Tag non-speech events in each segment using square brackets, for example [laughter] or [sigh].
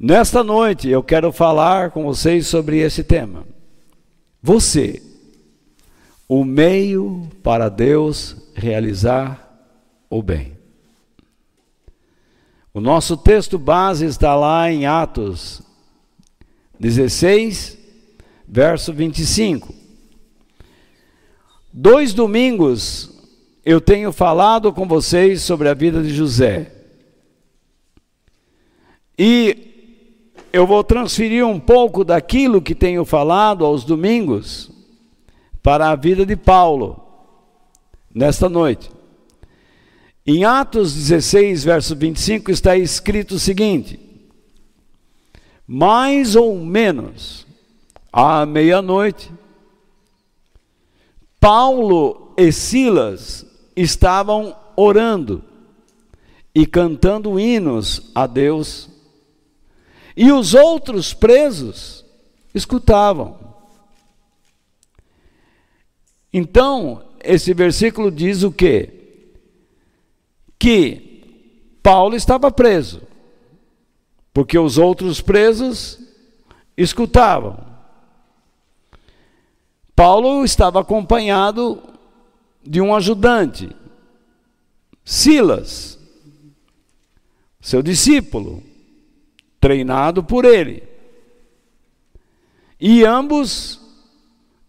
Nesta noite eu quero falar com vocês sobre esse tema. Você, o meio para Deus realizar o bem. O nosso texto base está lá em Atos 16, verso 25. Dois domingos eu tenho falado com vocês sobre a vida de José. E eu vou transferir um pouco daquilo que tenho falado aos domingos para a vida de Paulo nesta noite. Em Atos 16, verso 25, está escrito o seguinte: Mais ou menos à meia-noite, Paulo e Silas estavam orando e cantando hinos a Deus, e os outros presos escutavam. Então, esse versículo diz o quê? Que Paulo estava preso, porque os outros presos escutavam. Paulo estava acompanhado de um ajudante, Silas, seu discípulo, treinado por ele. E ambos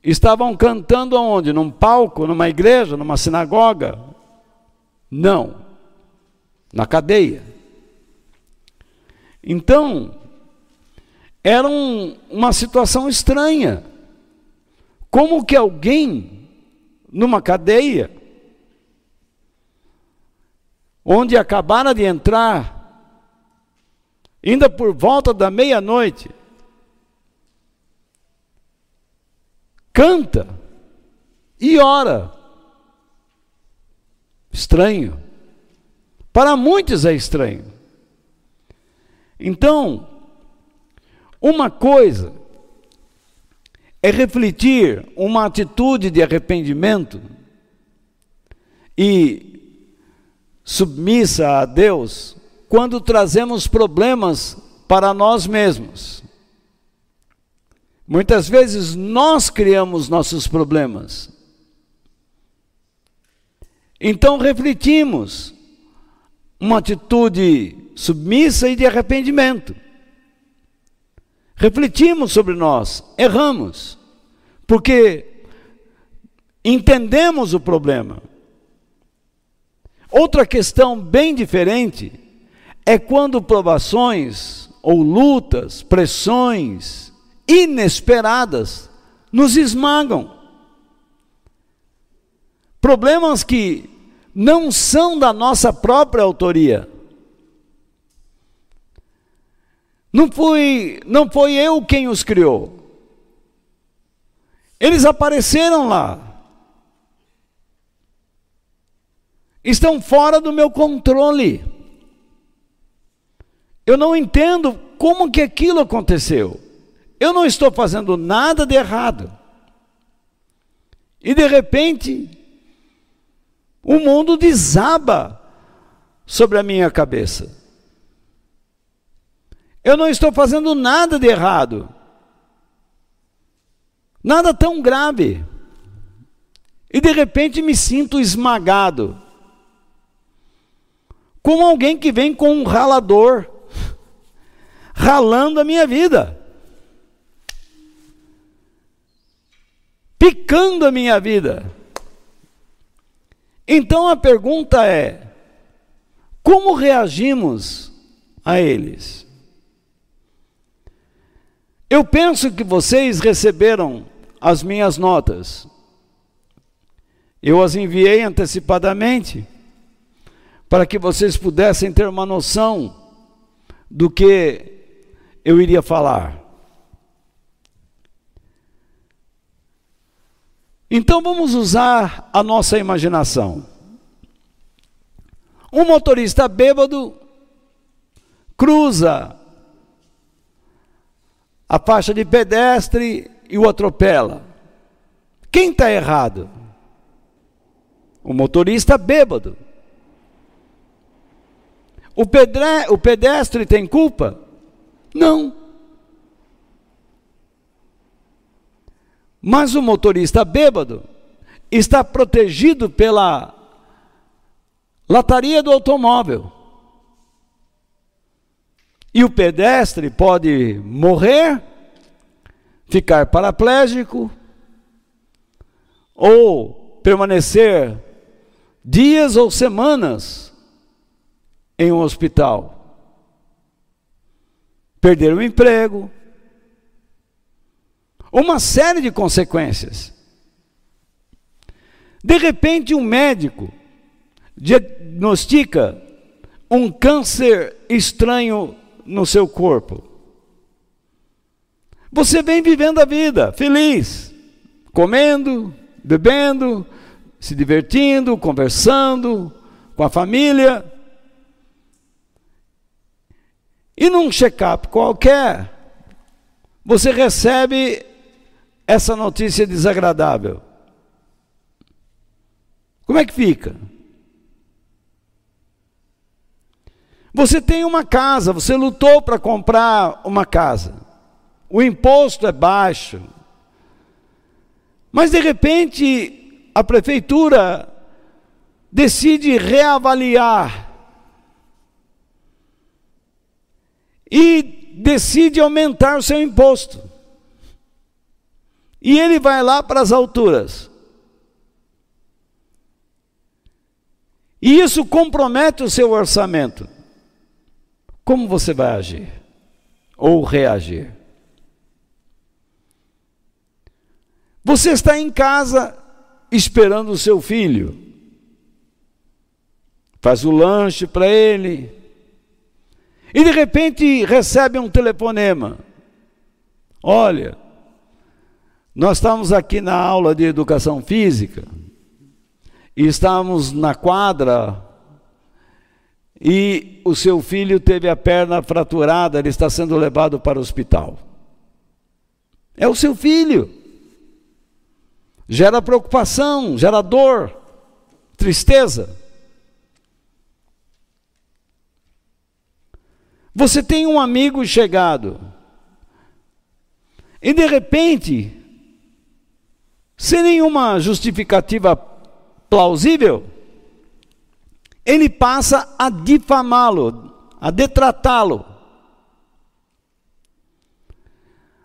estavam cantando aonde? Num palco, numa igreja, numa sinagoga? Não, na cadeia. Então, era um, uma situação estranha. Como que alguém numa cadeia onde acabara de entrar ainda por volta da meia-noite canta e ora. Estranho. Para muitos é estranho. Então, uma coisa é refletir uma atitude de arrependimento e submissa a Deus quando trazemos problemas para nós mesmos. Muitas vezes nós criamos nossos problemas. Então refletimos uma atitude submissa e de arrependimento. Refletimos sobre nós, erramos, porque entendemos o problema. Outra questão bem diferente é quando provações ou lutas, pressões inesperadas nos esmagam. Problemas que não são da nossa própria autoria. Não fui, não foi eu quem os criou. Eles apareceram lá. Estão fora do meu controle. Eu não entendo como que aquilo aconteceu. Eu não estou fazendo nada de errado. E de repente, o mundo desaba sobre a minha cabeça. Eu não estou fazendo nada de errado. Nada tão grave. E de repente me sinto esmagado. Como alguém que vem com um ralador, ralando a minha vida. Picando a minha vida. Então a pergunta é: como reagimos a eles? Eu penso que vocês receberam as minhas notas. Eu as enviei antecipadamente para que vocês pudessem ter uma noção do que eu iria falar. Então vamos usar a nossa imaginação. Um motorista bêbado cruza a faixa de pedestre e o atropela. Quem está errado? O motorista bêbado. O, o pedestre tem culpa? Não. Mas o motorista bêbado está protegido pela lataria do automóvel. E o pedestre pode morrer, ficar paraplégico ou permanecer dias ou semanas em um hospital. Perder o emprego, uma série de consequências. De repente, um médico diagnostica um câncer estranho no seu corpo. Você vem vivendo a vida feliz, comendo, bebendo, se divertindo, conversando com a família. E num check-up qualquer, você recebe essa notícia desagradável. Como é que fica? Você tem uma casa, você lutou para comprar uma casa. O imposto é baixo. Mas de repente a prefeitura decide reavaliar e decide aumentar o seu imposto. E ele vai lá para as alturas. E isso compromete o seu orçamento. Como você vai agir? Ou reagir? Você está em casa esperando o seu filho. Faz o lanche para ele. E de repente recebe um telefonema. Olha, nós estamos aqui na aula de educação física e estamos na quadra e o seu filho teve a perna fraturada, ele está sendo levado para o hospital. É o seu filho. Gera preocupação, gera dor, tristeza. Você tem um amigo chegado e de repente sem nenhuma justificativa plausível, ele passa a difamá-lo, a detratá-lo,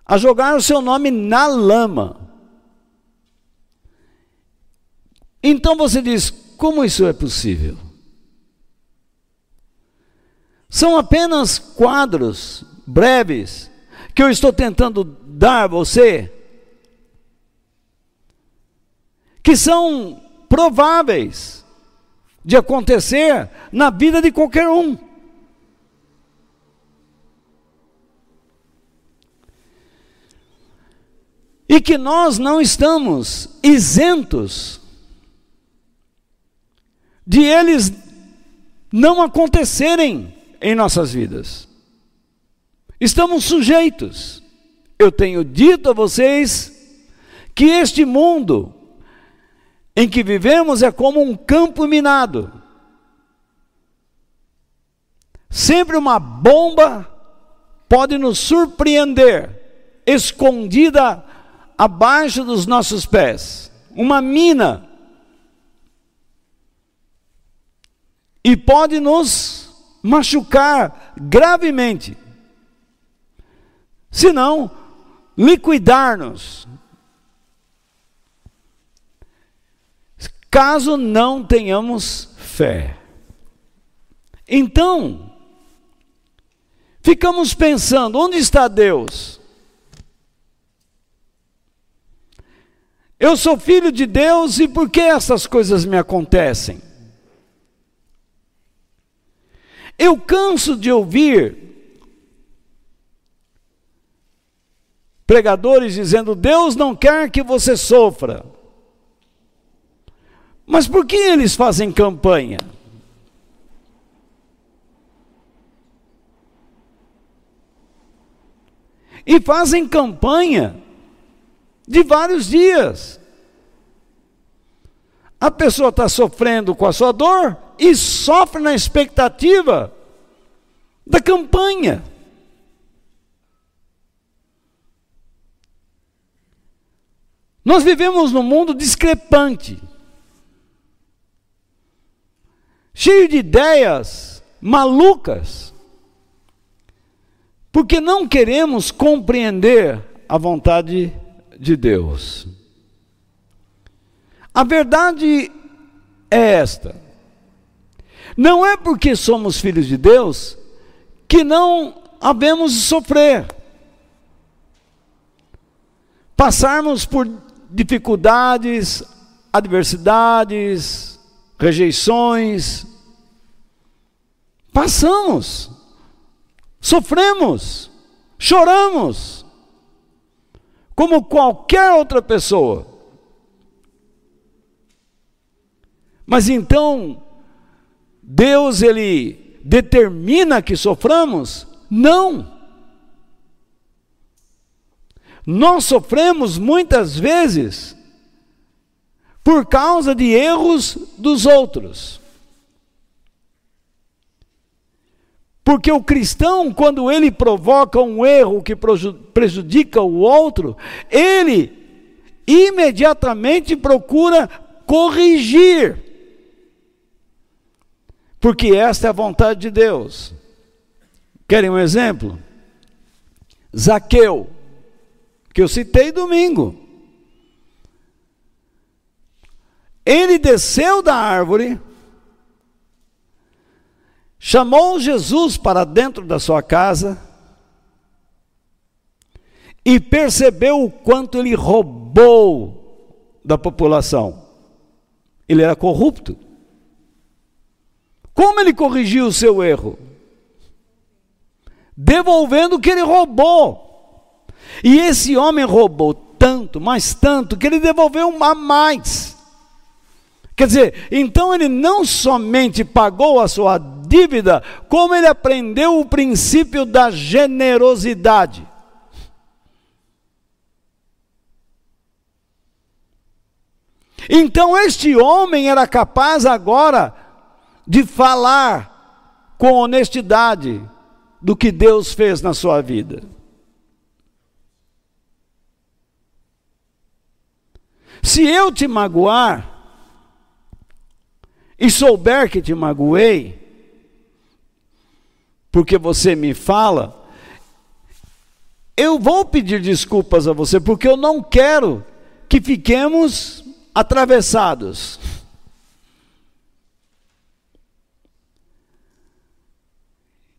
a jogar o seu nome na lama. Então você diz: como isso é possível? São apenas quadros breves que eu estou tentando dar a você que são prováveis de acontecer na vida de qualquer um. E que nós não estamos isentos de eles não acontecerem em nossas vidas. Estamos sujeitos. Eu tenho dito a vocês que este mundo em que vivemos é como um campo minado. Sempre uma bomba pode nos surpreender, escondida abaixo dos nossos pés. Uma mina. E pode nos machucar gravemente. Se não, liquidar-nos caso não tenhamos fé. Então, ficamos pensando: onde está Deus? Eu sou filho de Deus e por que essas coisas me acontecem? Eu canso de ouvir pregadores dizendo: Deus não quer que você sofra. Mas por que eles fazem campanha? E fazem campanha de vários dias. A pessoa está sofrendo com a sua dor e sofre na expectativa da campanha. Nós vivemos num mundo discrepante, cheio de ideias malucas, porque não queremos compreender a vontade de Deus. A verdade é esta: não é porque somos filhos de Deus que não havemos de sofrer, passarmos por dificuldades, adversidades, rejeições. Passamos, sofremos, choramos, como qualquer outra pessoa. Mas então, Deus ele determina que soframos? Não. Nós sofremos muitas vezes por causa de erros dos outros. Porque o cristão, quando ele provoca um erro que prejudica o outro, ele imediatamente procura corrigir. Porque esta é a vontade de Deus. Querem um exemplo? Zaqueu que eu citei domingo. Ele desceu da árvore, chamou Jesus para dentro da sua casa e percebeu o quanto ele roubou da população. Ele era corrupto. Como ele corrigiu o seu erro? Devolvendo o que ele roubou. E esse homem roubou tanto, mas tanto, que ele devolveu a mais. Quer dizer, então ele não somente pagou a sua dívida, como ele aprendeu o princípio da generosidade. Então este homem era capaz agora de falar com honestidade do que Deus fez na sua vida. Se eu te magoar e souber que te magoei, porque você me fala, eu vou pedir desculpas a você, porque eu não quero que fiquemos atravessados.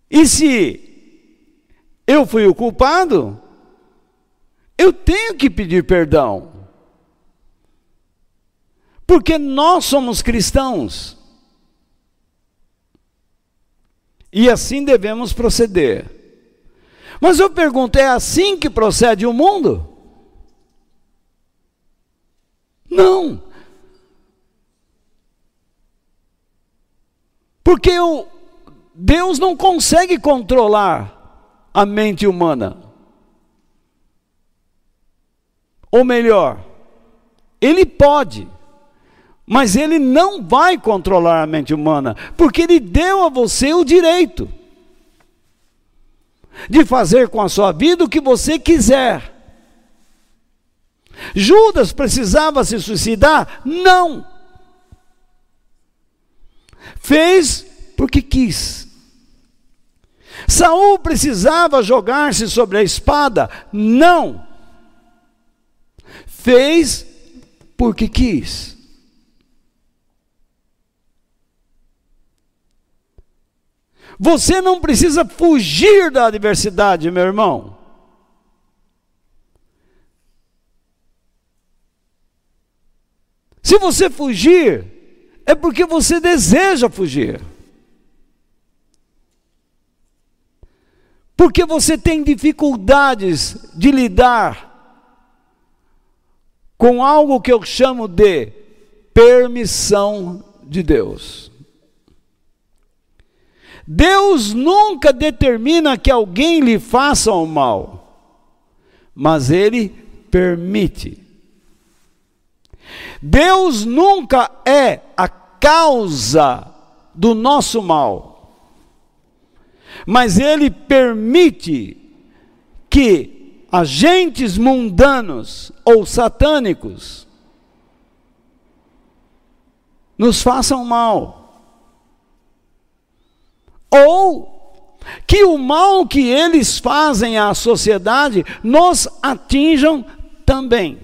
E se eu fui o culpado, eu tenho que pedir perdão. Porque nós somos cristãos. E assim devemos proceder. Mas eu pergunto: é assim que procede o mundo? Não. Porque o, Deus não consegue controlar a mente humana. Ou melhor, Ele pode. Mas ele não vai controlar a mente humana, porque ele deu a você o direito de fazer com a sua vida o que você quiser. Judas precisava se suicidar? Não. Fez porque quis. Saul precisava jogar-se sobre a espada? Não. Fez porque quis. Você não precisa fugir da adversidade, meu irmão. Se você fugir, é porque você deseja fugir. Porque você tem dificuldades de lidar com algo que eu chamo de permissão de Deus. Deus nunca determina que alguém lhe faça o mal, mas Ele permite. Deus nunca é a causa do nosso mal, mas Ele permite que agentes mundanos ou satânicos nos façam mal. Ou que o mal que eles fazem à sociedade nos atinjam também.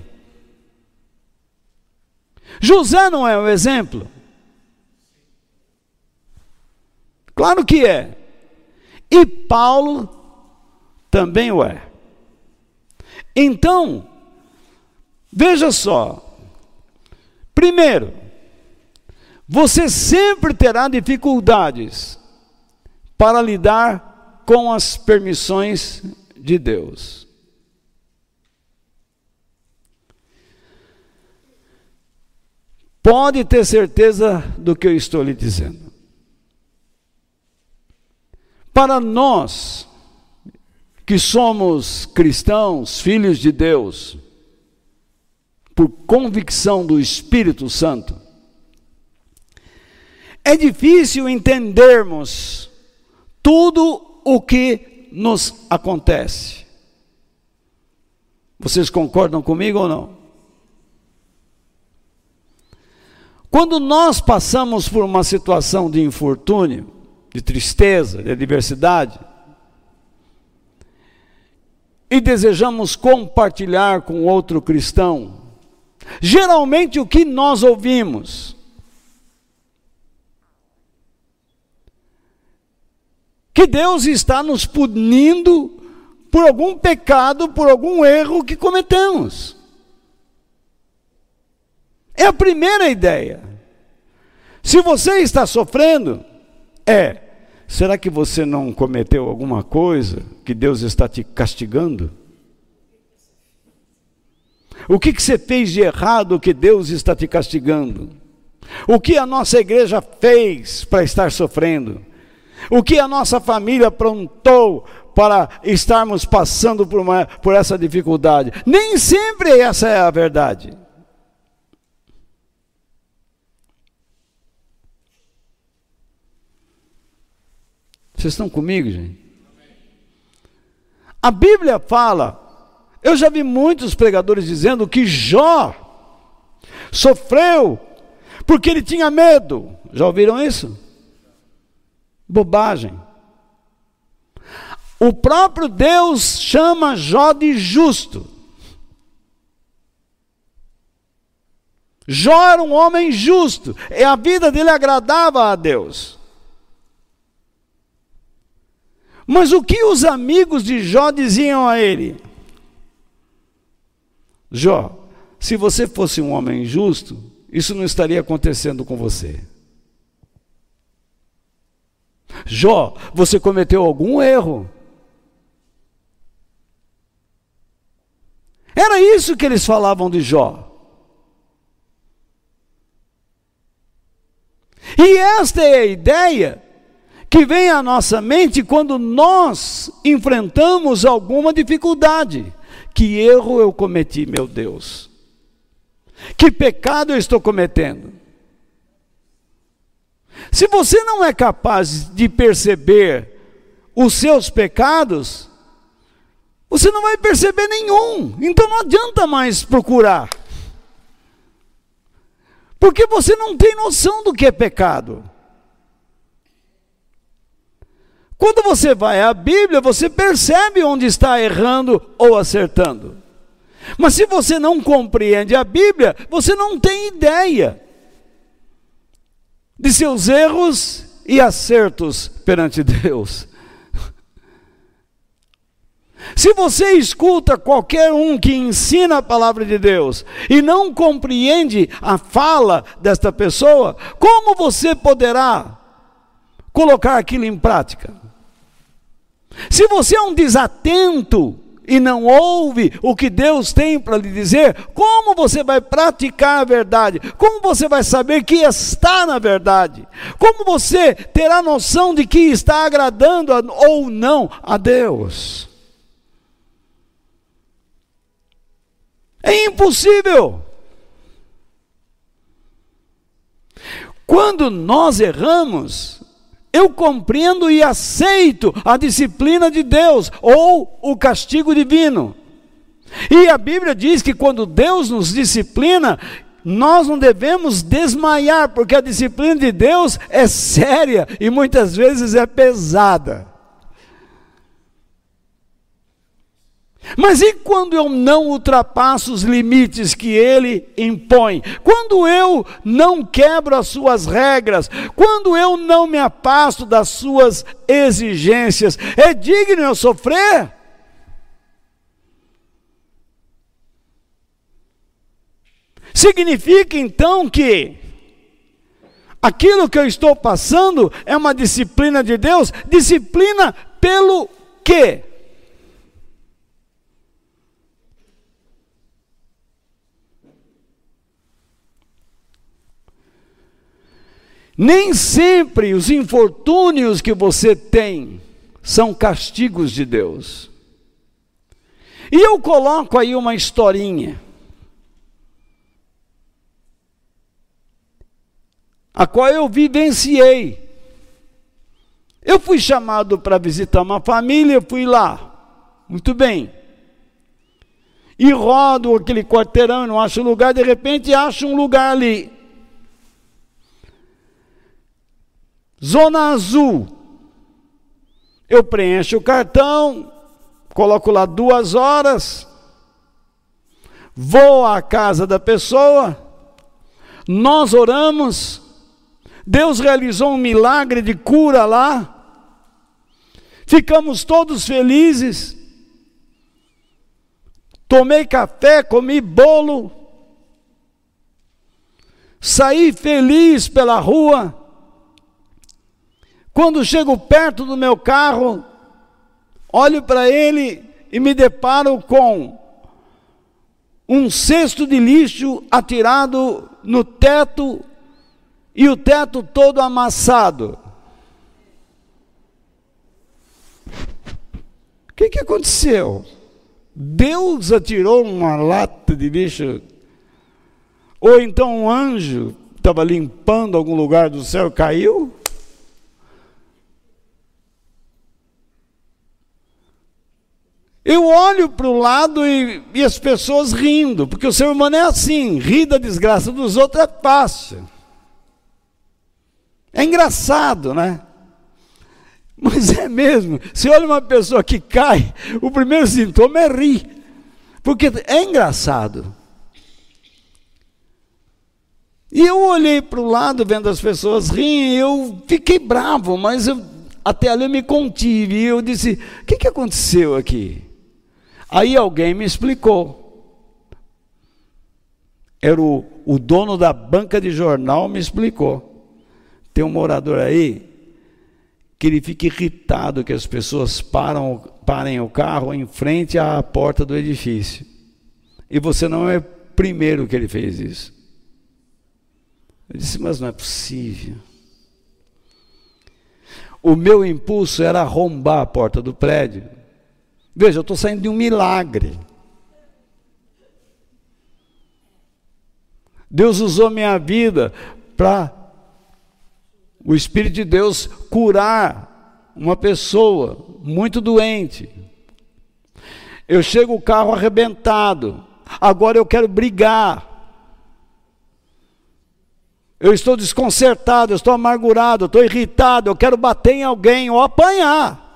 José não é um exemplo? Claro que é. E Paulo também o é. Então, veja só. Primeiro, você sempre terá dificuldades para lidar com as permissões de Deus. Pode ter certeza do que eu estou lhe dizendo. Para nós, que somos cristãos, filhos de Deus, por convicção do Espírito Santo, é difícil entendermos tudo o que nos acontece. Vocês concordam comigo ou não? Quando nós passamos por uma situação de infortúnio, de tristeza, de adversidade, e desejamos compartilhar com outro cristão, geralmente o que nós ouvimos? Que Deus está nos punindo por algum pecado, por algum erro que cometemos. É a primeira ideia. Se você está sofrendo, é Será que você não cometeu alguma coisa que Deus está te castigando? O que, que você fez de errado que Deus está te castigando? O que a nossa igreja fez para estar sofrendo? O que a nossa família aprontou para estarmos passando por, uma, por essa dificuldade? Nem sempre essa é a verdade. Vocês estão comigo, gente? A Bíblia fala, eu já vi muitos pregadores dizendo que Jó sofreu porque ele tinha medo. Já ouviram isso? Bobagem. O próprio Deus chama Jó de justo. Jó era um homem justo, e a vida dele agradava a Deus. Mas o que os amigos de Jó diziam a ele? Jó, se você fosse um homem justo, isso não estaria acontecendo com você. Jó, você cometeu algum erro. Era isso que eles falavam de Jó. E esta é a ideia que vem à nossa mente quando nós enfrentamos alguma dificuldade. Que erro eu cometi, meu Deus? Que pecado eu estou cometendo? Se você não é capaz de perceber os seus pecados, você não vai perceber nenhum. Então não adianta mais procurar. Porque você não tem noção do que é pecado. Quando você vai à Bíblia, você percebe onde está errando ou acertando. Mas se você não compreende a Bíblia, você não tem ideia de seus erros e acertos perante Deus. Se você escuta qualquer um que ensina a palavra de Deus e não compreende a fala desta pessoa, como você poderá colocar aquilo em prática? Se você é um desatento e não ouve o que Deus tem para lhe dizer, como você vai praticar a verdade? Como você vai saber que está na verdade? Como você terá noção de que está agradando ou não a Deus? É impossível. Quando nós erramos, eu compreendo e aceito a disciplina de Deus ou o castigo divino. E a Bíblia diz que quando Deus nos disciplina, nós não devemos desmaiar, porque a disciplina de Deus é séria e muitas vezes é pesada. Mas e quando eu não ultrapasso os limites que ele impõe? Quando eu não quebro as suas regras? Quando eu não me afasto das suas exigências? É digno eu sofrer? Significa então que aquilo que eu estou passando é uma disciplina de Deus? Disciplina pelo quê? Nem sempre os infortúnios que você tem são castigos de Deus. E eu coloco aí uma historinha. A qual eu vivenciei. Eu fui chamado para visitar uma família, fui lá. Muito bem. E rodo aquele quarteirão, não acho lugar, de repente acho um lugar ali. Zona azul. Eu preencho o cartão, coloco lá duas horas, vou à casa da pessoa, nós oramos, Deus realizou um milagre de cura lá, ficamos todos felizes. Tomei café, comi bolo, saí feliz pela rua. Quando chego perto do meu carro, olho para ele e me deparo com um cesto de lixo atirado no teto e o teto todo amassado. O que, que aconteceu? Deus atirou uma lata de lixo? Ou então um anjo estava limpando algum lugar do céu caiu? Eu olho para o lado e, e, as pessoas rindo, porque o ser humano é assim, rir da desgraça dos outros é fácil. É engraçado, né? Mas é mesmo. Se olha uma pessoa que cai, o primeiro sintoma é rir. Porque é engraçado. E eu olhei para o lado vendo as pessoas rirem, eu fiquei bravo, mas eu, até ali eu me contive. E eu disse: o que, que aconteceu aqui? Aí alguém me explicou. Era o, o dono da banca de jornal me explicou. Tem um morador aí que ele fica irritado que as pessoas param, parem o carro em frente à porta do edifício. E você não é primeiro que ele fez isso. Eu disse, mas não é possível. O meu impulso era arrombar a porta do prédio Veja, eu estou saindo de um milagre. Deus usou minha vida para o Espírito de Deus curar uma pessoa muito doente. Eu chego o carro arrebentado. Agora eu quero brigar. Eu estou desconcertado, eu estou amargurado, eu estou irritado, eu quero bater em alguém ou apanhar.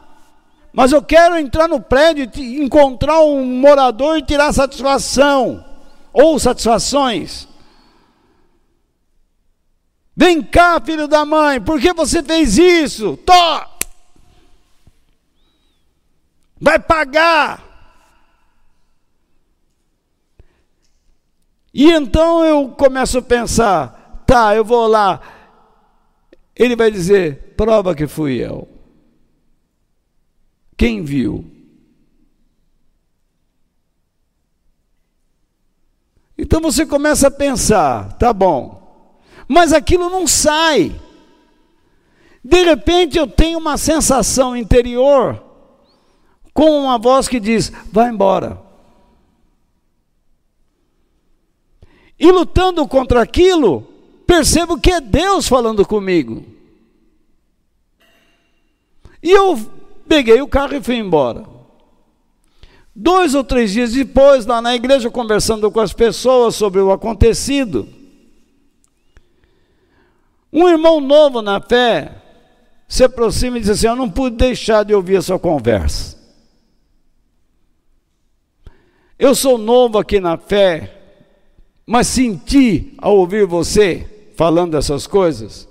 Mas eu quero entrar no prédio e encontrar um morador e tirar satisfação ou satisfações. Vem cá, filho da mãe, por que você fez isso? Tó! Vai pagar. E então eu começo a pensar, tá, eu vou lá. Ele vai dizer, prova que fui eu. Quem viu? Então você começa a pensar, tá bom, mas aquilo não sai. De repente eu tenho uma sensação interior com uma voz que diz: vai embora. E lutando contra aquilo, percebo que é Deus falando comigo. E eu Peguei o carro e fui embora. Dois ou três dias depois, lá na igreja, conversando com as pessoas sobre o acontecido, um irmão novo na fé se aproxima e diz assim: Eu não pude deixar de ouvir a sua conversa. Eu sou novo aqui na fé, mas senti ao ouvir você falando essas coisas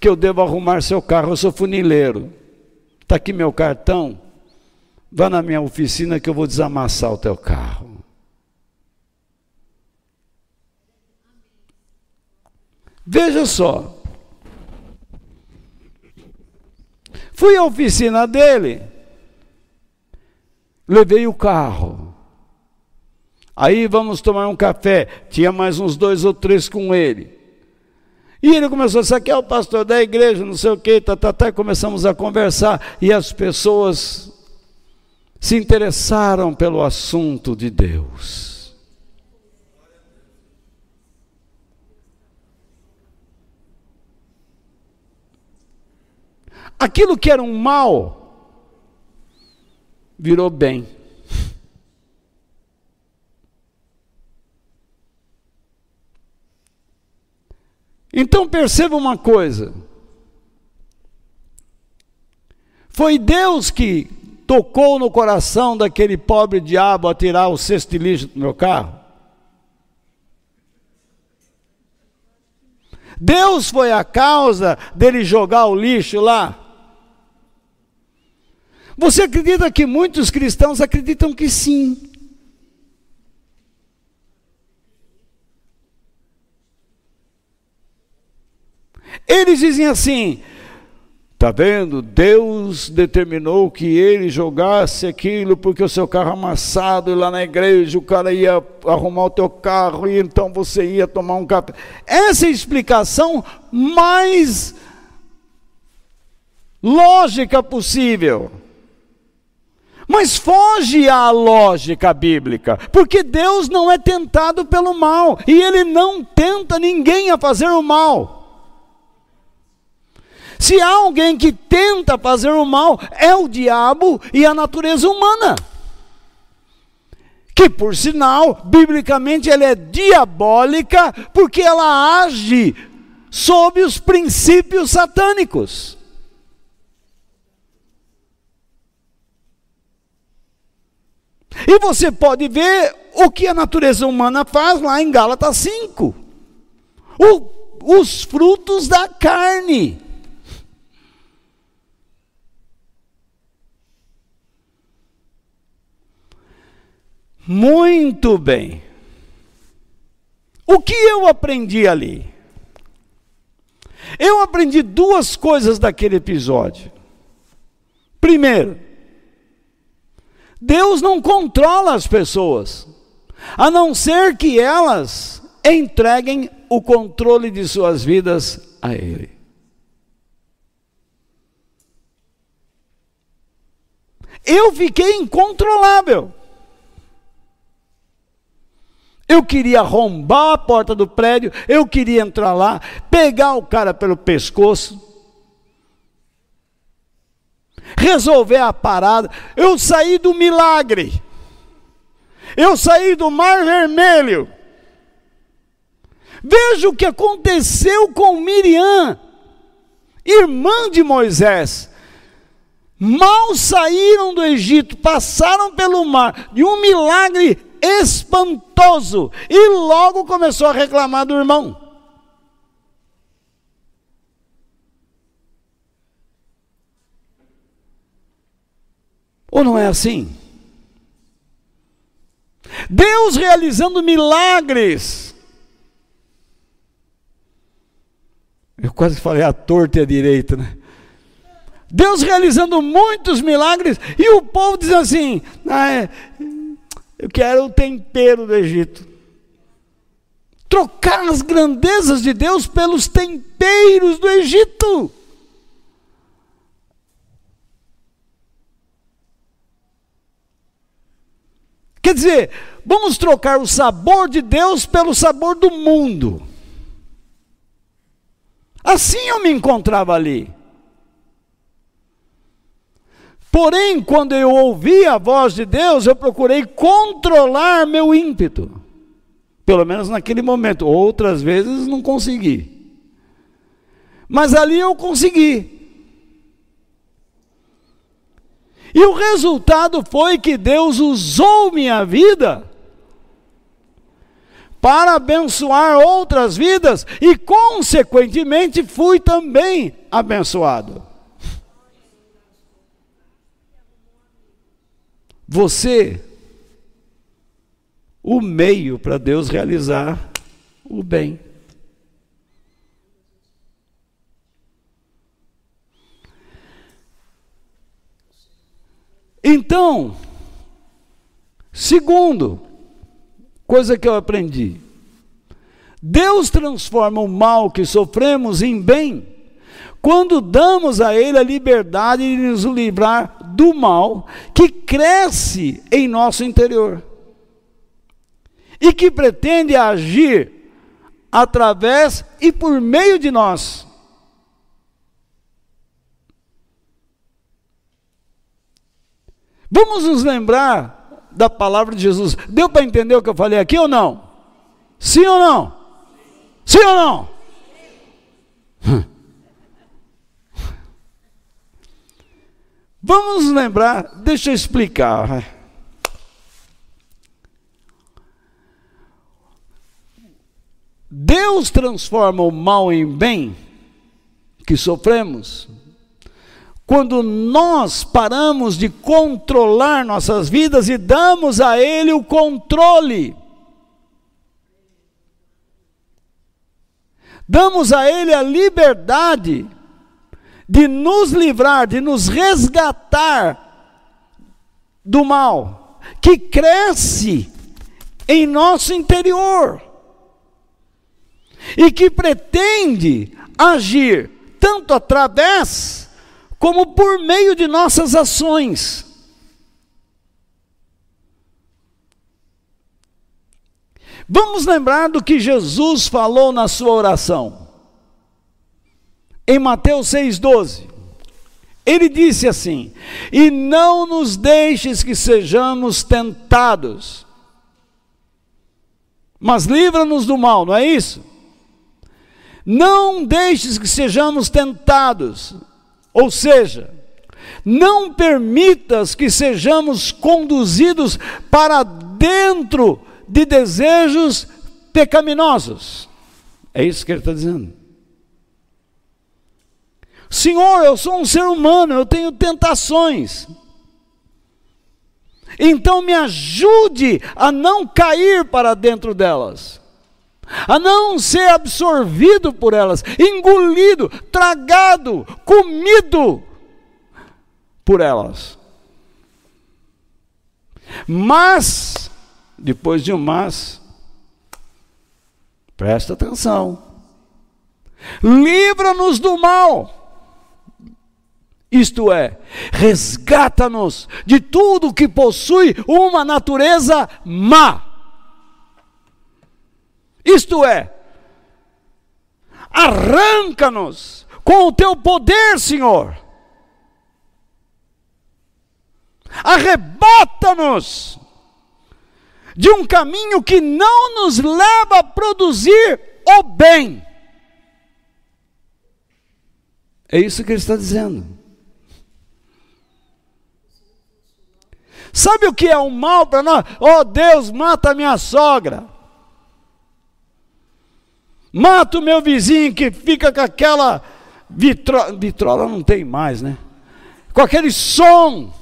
que eu devo arrumar seu carro. Eu sou funileiro. Está aqui meu cartão. Vá na minha oficina que eu vou desamassar o teu carro. Veja só. Fui à oficina dele, levei o carro. Aí vamos tomar um café. Tinha mais uns dois ou três com ele. E ele começou, isso aqui é o pastor da igreja, não sei o que, tá, tá, tá, e começamos a conversar. E as pessoas se interessaram pelo assunto de Deus. Aquilo que era um mal virou bem. Então perceba uma coisa. Foi Deus que tocou no coração daquele pobre diabo a tirar o cesto de lixo do meu carro? Deus foi a causa dele jogar o lixo lá? Você acredita que muitos cristãos acreditam que sim? Eles dizem assim: Está vendo? Deus determinou que ele jogasse aquilo porque o seu carro amassado e lá na igreja o cara ia arrumar o teu carro e então você ia tomar um café. Essa é a explicação mais lógica possível. Mas foge à lógica bíblica, porque Deus não é tentado pelo mal e ele não tenta ninguém a fazer o mal. Se há alguém que tenta fazer o mal, é o diabo e a natureza humana. Que, por sinal, biblicamente ela é diabólica, porque ela age sob os princípios satânicos. E você pode ver o que a natureza humana faz lá em Gálatas 5. O, os frutos da carne. Muito bem. O que eu aprendi ali? Eu aprendi duas coisas daquele episódio. Primeiro, Deus não controla as pessoas, a não ser que elas entreguem o controle de suas vidas a Ele. Eu fiquei incontrolável. Eu queria arrombar a porta do prédio, eu queria entrar lá, pegar o cara pelo pescoço, resolver a parada. Eu saí do milagre, eu saí do mar vermelho. Veja o que aconteceu com Miriam, irmã de Moisés. Mal saíram do Egito, passaram pelo mar, de um milagre espantoso e logo começou a reclamar do irmão. Ou não é assim? Deus realizando milagres. Eu quase falei a torta e a direita, né? Deus realizando muitos milagres e o povo diz assim: ah, é, eu quero o tempero do Egito. Trocar as grandezas de Deus pelos temperos do Egito. Quer dizer, vamos trocar o sabor de Deus pelo sabor do mundo. Assim eu me encontrava ali. Porém, quando eu ouvi a voz de Deus, eu procurei controlar meu ímpeto. Pelo menos naquele momento. Outras vezes não consegui. Mas ali eu consegui. E o resultado foi que Deus usou minha vida para abençoar outras vidas e, consequentemente, fui também abençoado. Você, o meio para Deus realizar o bem. Então, segundo, coisa que eu aprendi, Deus transforma o mal que sofremos em bem quando damos a Ele a liberdade de nos livrar do mal que cresce em nosso interior e que pretende agir através e por meio de nós. Vamos nos lembrar da palavra de Jesus. Deu para entender o que eu falei aqui ou não? Sim ou não? Sim ou não? Vamos lembrar, deixa eu explicar. Deus transforma o mal em bem que sofremos quando nós paramos de controlar nossas vidas e damos a Ele o controle. Damos a Ele a liberdade de nos livrar, de nos resgatar do mal que cresce em nosso interior e que pretende agir tanto através como por meio de nossas ações. Vamos lembrar do que Jesus falou na sua oração. Em Mateus 6,12, ele disse assim: E não nos deixes que sejamos tentados, mas livra-nos do mal, não é isso? Não deixes que sejamos tentados, ou seja, não permitas que sejamos conduzidos para dentro de desejos pecaminosos. É isso que ele está dizendo. Senhor, eu sou um ser humano, eu tenho tentações. Então me ajude a não cair para dentro delas a não ser absorvido por elas, engolido, tragado, comido por elas. Mas, depois de um mas, presta atenção, livra-nos do mal. Isto é, resgata-nos de tudo que possui uma natureza má isto é, arranca-nos com o teu poder, Senhor. Arrebata-nos de um caminho que não nos leva a produzir o bem. É isso que ele está dizendo. Sabe o que é o mal para nós? Oh Deus, mata minha sogra. Mata o meu vizinho que fica com aquela vitro... vitrola, não tem mais, né? Com aquele som.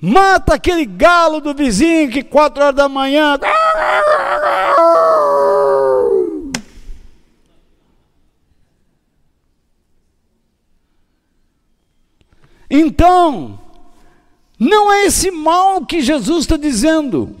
Mata aquele galo do vizinho que quatro horas da manhã. Então, não é esse mal que Jesus está dizendo.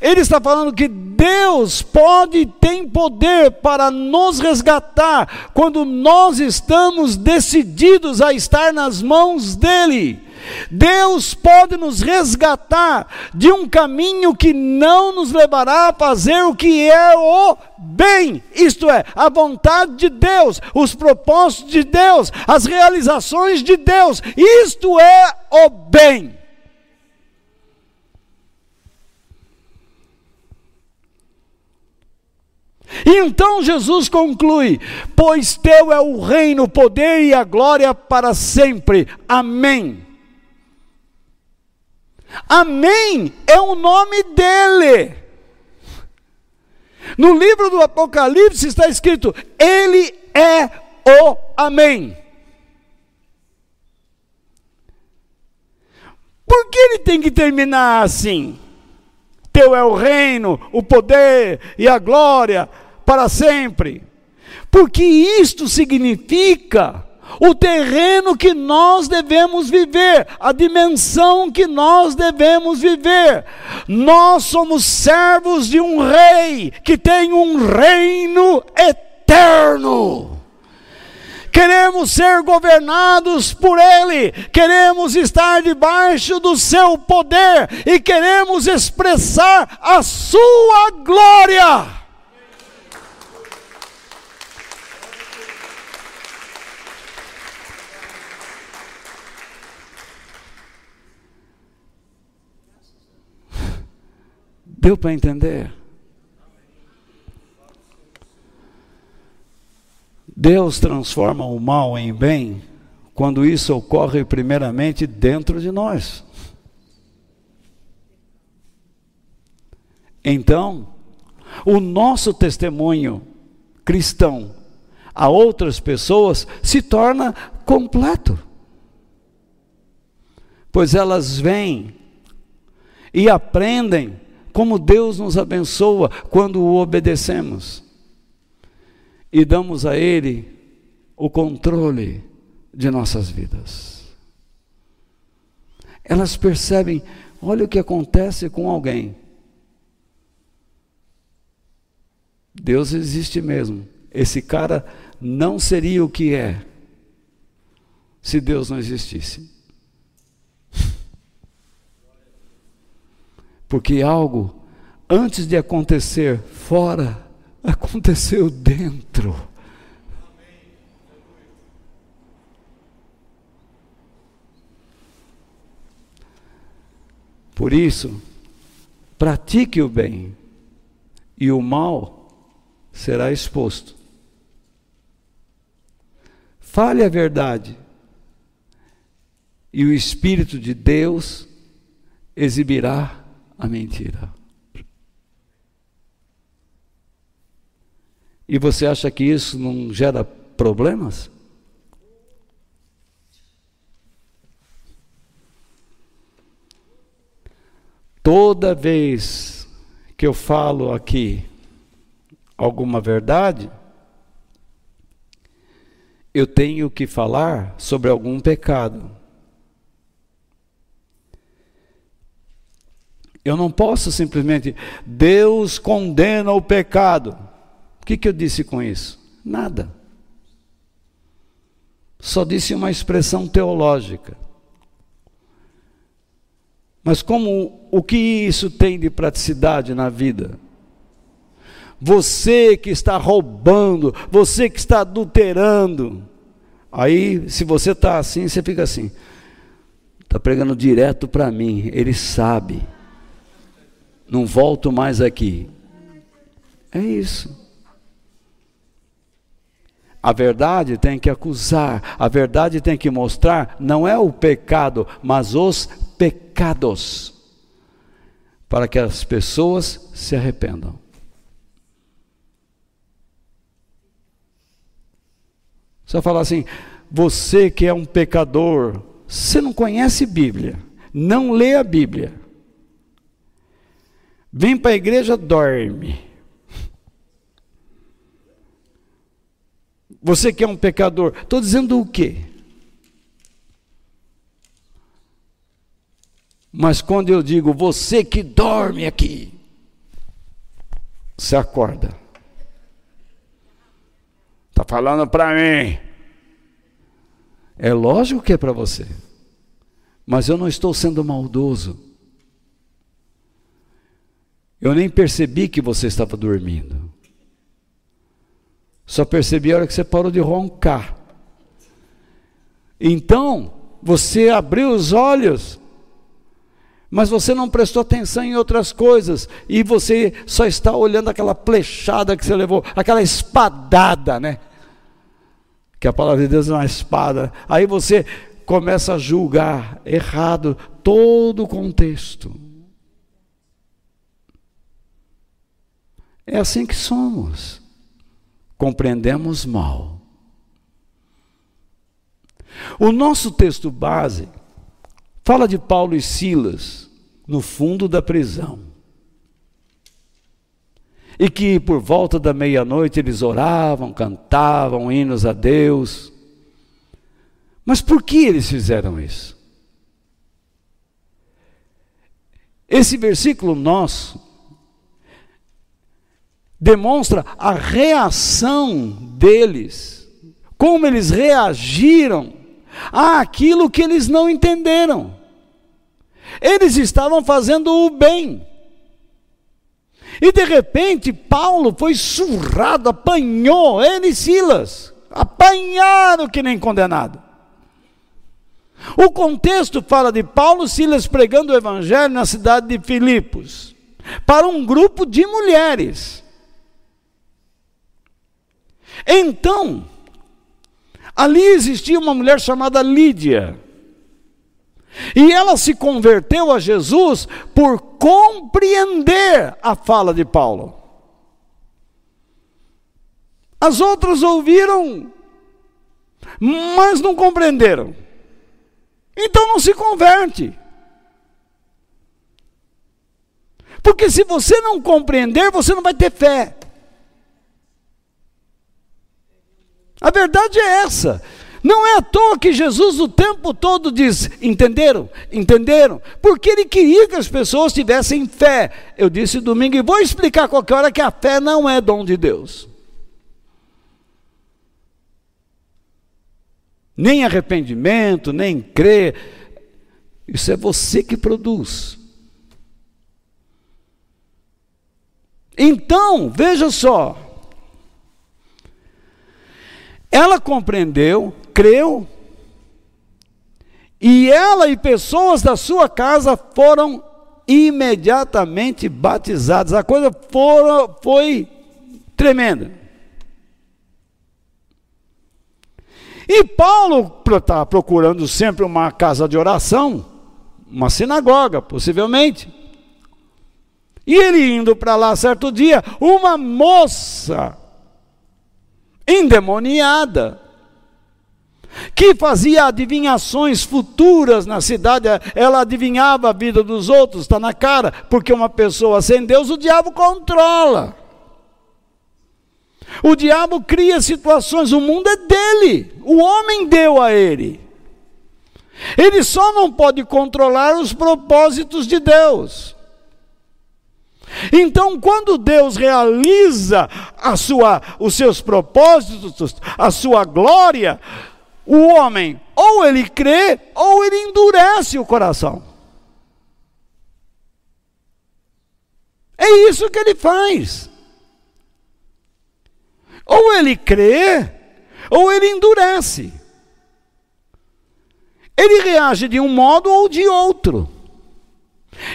Ele está falando que Deus pode e tem poder para nos resgatar quando nós estamos decididos a estar nas mãos dEle Deus pode nos resgatar de um caminho que não nos levará a fazer o que é o bem, isto é, a vontade de Deus, os propósitos de Deus, as realizações de Deus, isto é o bem. Então Jesus conclui: Pois teu é o reino, o poder e a glória para sempre. Amém. Amém é o nome dele. No livro do Apocalipse está escrito: Ele é o Amém. Por que ele tem que terminar assim? Teu é o reino, o poder e a glória para sempre. Porque isto significa o terreno que nós devemos viver, a dimensão que nós devemos viver. Nós somos servos de um rei que tem um reino eterno. Queremos ser governados por Ele, queremos estar debaixo do Seu poder e queremos expressar a Sua glória. Deu para entender? Deus transforma o mal em bem quando isso ocorre primeiramente dentro de nós. Então, o nosso testemunho cristão a outras pessoas se torna completo. Pois elas vêm e aprendem como Deus nos abençoa quando o obedecemos e damos a Ele o controle de nossas vidas. Elas percebem, olha o que acontece com alguém. Deus existe mesmo. Esse cara não seria o que é se Deus não existisse. Porque algo, antes de acontecer fora, [laughs] aconteceu dentro. Por isso, pratique o bem, e o mal será exposto. Fale a verdade, e o Espírito de Deus exibirá a mentira. E você acha que isso não gera problemas? Toda vez que eu falo aqui alguma verdade, eu tenho que falar sobre algum pecado. Eu não posso simplesmente, Deus condena o pecado. O que, que eu disse com isso? Nada. Só disse uma expressão teológica. Mas como o que isso tem de praticidade na vida? Você que está roubando, você que está adulterando. Aí, se você está assim, você fica assim. Está pregando direto para mim, ele sabe não volto mais aqui. É isso. A verdade tem que acusar, a verdade tem que mostrar, não é o pecado, mas os pecados, para que as pessoas se arrependam. Você falar assim, você que é um pecador, você não conhece Bíblia, não lê a Bíblia. Vem para a igreja, dorme. Você que é um pecador, estou dizendo o quê? Mas quando eu digo você que dorme aqui, você acorda. Está falando para mim. É lógico que é para você. Mas eu não estou sendo maldoso. Eu nem percebi que você estava dormindo. Só percebi a hora que você parou de roncar. Então, você abriu os olhos, mas você não prestou atenção em outras coisas, e você só está olhando aquela flechada que você levou, aquela espadada, né? Que a palavra de Deus é uma espada. Aí você começa a julgar errado todo o contexto. É assim que somos. Compreendemos mal. O nosso texto base fala de Paulo e Silas no fundo da prisão. E que por volta da meia-noite eles oravam, cantavam hinos a Deus. Mas por que eles fizeram isso? Esse versículo nosso demonstra a reação deles, como eles reagiram àquilo que eles não entenderam. Eles estavam fazendo o bem. E de repente Paulo foi surrado, apanhou ele e Silas, apanharam que nem condenado. O contexto fala de Paulo e Silas pregando o evangelho na cidade de Filipos, para um grupo de mulheres. Então, ali existia uma mulher chamada Lídia. E ela se converteu a Jesus por compreender a fala de Paulo. As outras ouviram, mas não compreenderam. Então não se converte. Porque se você não compreender, você não vai ter fé. A verdade é essa. Não é à toa que Jesus o tempo todo diz: entenderam? Entenderam? Porque ele queria que as pessoas tivessem fé. Eu disse domingo e vou explicar qualquer hora que a fé não é dom de Deus. Nem arrependimento, nem crer. Isso é você que produz. Então, veja só, ela compreendeu, creu, e ela e pessoas da sua casa foram imediatamente batizadas. A coisa foi tremenda. E Paulo está procurando sempre uma casa de oração, uma sinagoga, possivelmente. E ele indo para lá certo dia, uma moça endemoniada, que fazia adivinhações futuras na cidade, ela adivinhava a vida dos outros, está na cara, porque uma pessoa sem Deus, o diabo controla. O diabo cria situações, o mundo é dele, o homem deu a ele. Ele só não pode controlar os propósitos de Deus. Então, quando Deus realiza a sua, os seus propósitos, a sua glória, o homem ou ele crê ou ele endurece o coração. É isso que ele faz. Ou ele crê, ou ele endurece. Ele reage de um modo ou de outro.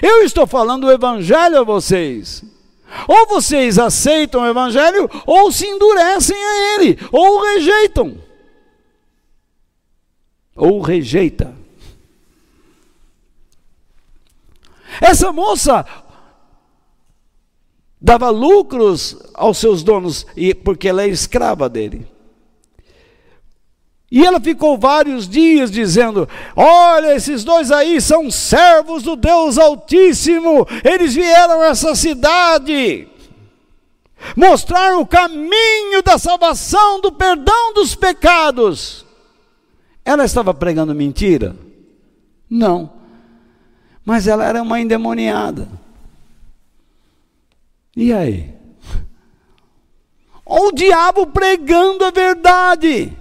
Eu estou falando o Evangelho a vocês. Ou vocês aceitam o Evangelho, ou se endurecem a ele, ou rejeitam. Ou rejeita. Essa moça dava lucros aos seus donos, porque ela é escrava dele. E ela ficou vários dias dizendo: Olha, esses dois aí são servos do Deus Altíssimo, eles vieram a essa cidade mostrar o caminho da salvação, do perdão dos pecados. Ela estava pregando mentira? Não, mas ela era uma endemoniada. E aí? [laughs] O diabo pregando a verdade.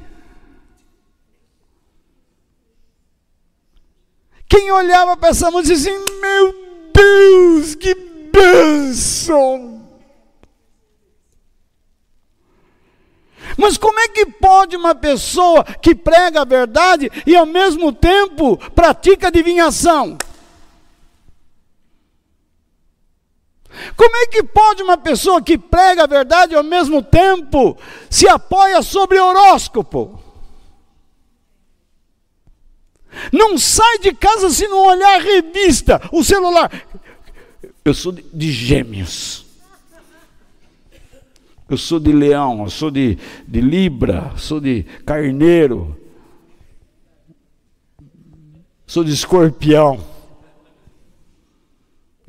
Quem olhava para essa música dizia assim: Meu Deus, que bênção! Mas como é que pode uma pessoa que prega a verdade e ao mesmo tempo pratica adivinhação? Como é que pode uma pessoa que prega a verdade e ao mesmo tempo se apoia sobre horóscopo? Não sai de casa se não olhar a revista, o celular. Eu sou de, de gêmeos. Eu sou de leão, eu sou de, de libra, sou de carneiro, sou de escorpião.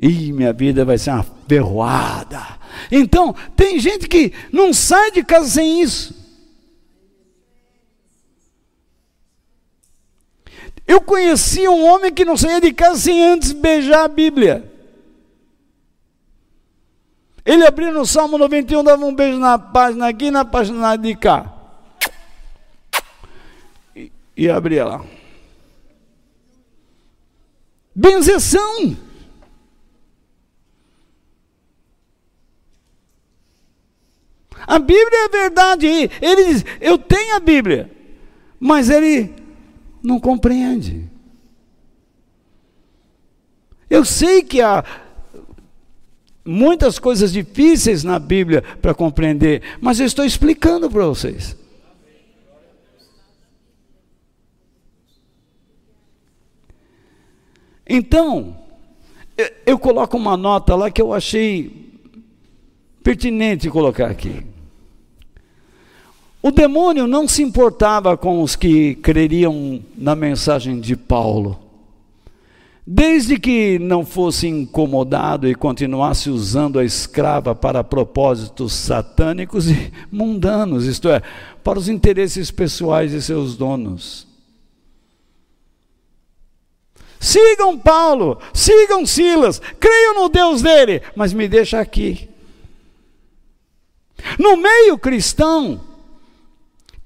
Ih, minha vida vai ser uma ferroada. Então, tem gente que não sai de casa sem isso. Eu conheci um homem que não saía de casa sem antes beijar a Bíblia. Ele abria no Salmo 91, dava um beijo na página aqui e na página de cá. E, e abria lá. Benzeção. A Bíblia é verdade. Ele diz: Eu tenho a Bíblia. Mas ele não compreende. Eu sei que há muitas coisas difíceis na Bíblia para compreender, mas eu estou explicando para vocês. Então, eu coloco uma nota lá que eu achei pertinente colocar aqui. O demônio não se importava com os que creriam na mensagem de Paulo. Desde que não fosse incomodado e continuasse usando a escrava para propósitos satânicos e mundanos, isto é, para os interesses pessoais de seus donos. Sigam Paulo, sigam Silas, creiam no Deus dele, mas me deixa aqui. No meio cristão,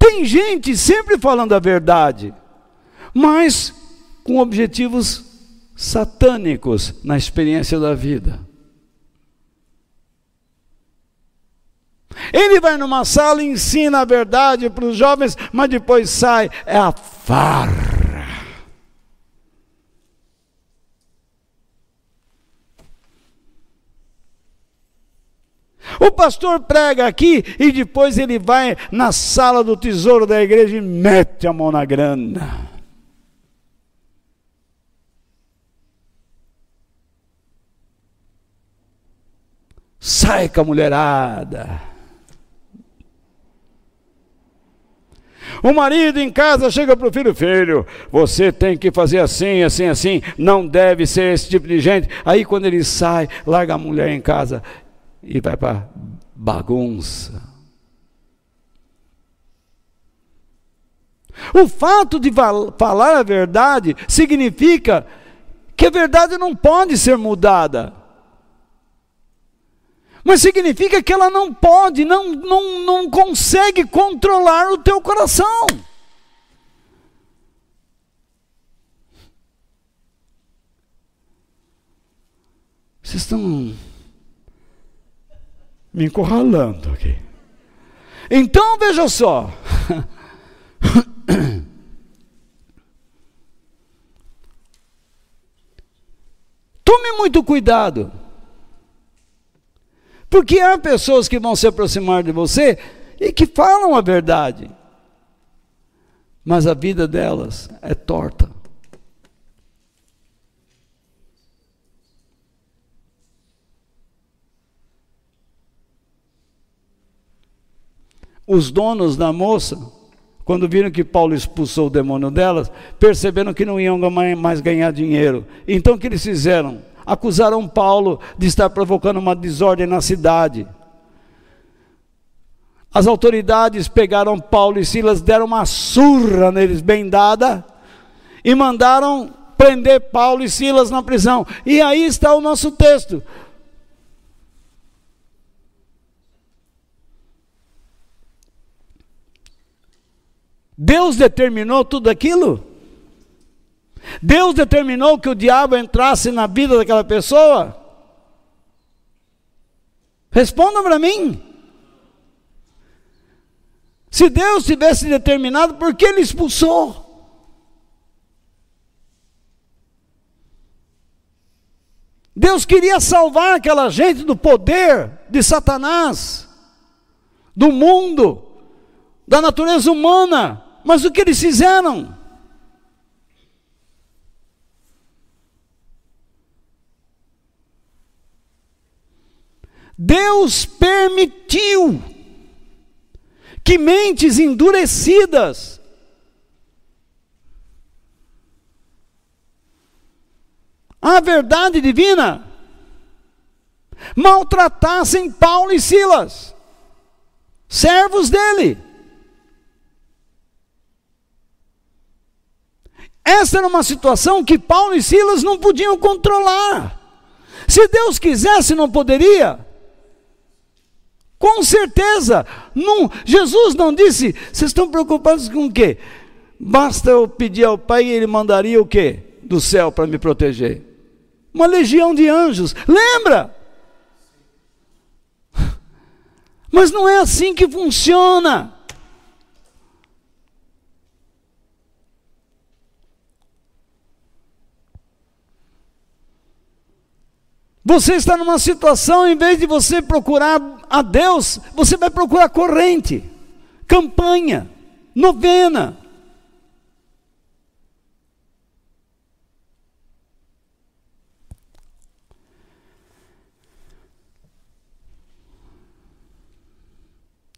tem gente sempre falando a verdade, mas com objetivos satânicos na experiência da vida. Ele vai numa sala e ensina a verdade para os jovens, mas depois sai, é a farra. O pastor prega aqui e depois ele vai na sala do tesouro da igreja e mete a mão na grana. Sai com a mulherada. O marido em casa chega para o filho: Filho, você tem que fazer assim, assim, assim. Não deve ser esse tipo de gente. Aí, quando ele sai, larga a mulher em casa e vai para bagunça. O fato de falar a verdade significa que a verdade não pode ser mudada. Mas significa que ela não pode, não, não, não consegue controlar o teu coração. Vocês estão me encurralando aqui. Então veja só. [coughs] Tome muito cuidado. Porque há pessoas que vão se aproximar de você e que falam a verdade. Mas a vida delas é torta. Os donos da moça, quando viram que Paulo expulsou o demônio delas, perceberam que não iam mais ganhar dinheiro. Então o que eles fizeram? Acusaram Paulo de estar provocando uma desordem na cidade. As autoridades pegaram Paulo e Silas, deram uma surra neles bem dada e mandaram prender Paulo e Silas na prisão. E aí está o nosso texto. Deus determinou tudo aquilo? Deus determinou que o diabo entrasse na vida daquela pessoa? Responda para mim. Se Deus tivesse determinado, por que ele expulsou? Deus queria salvar aquela gente do poder de Satanás, do mundo, da natureza humana. Mas o que eles fizeram? Deus permitiu que mentes endurecidas a verdade divina maltratassem Paulo e Silas, servos dele. Essa era uma situação que Paulo e Silas não podiam controlar. Se Deus quisesse, não poderia. Com certeza. Não, Jesus não disse, vocês estão preocupados com o quê? Basta eu pedir ao Pai e Ele mandaria o quê? Do céu para me proteger. Uma legião de anjos. Lembra? [laughs] Mas não é assim que funciona. Você está numa situação, em vez de você procurar a Deus, você vai procurar corrente, campanha, novena.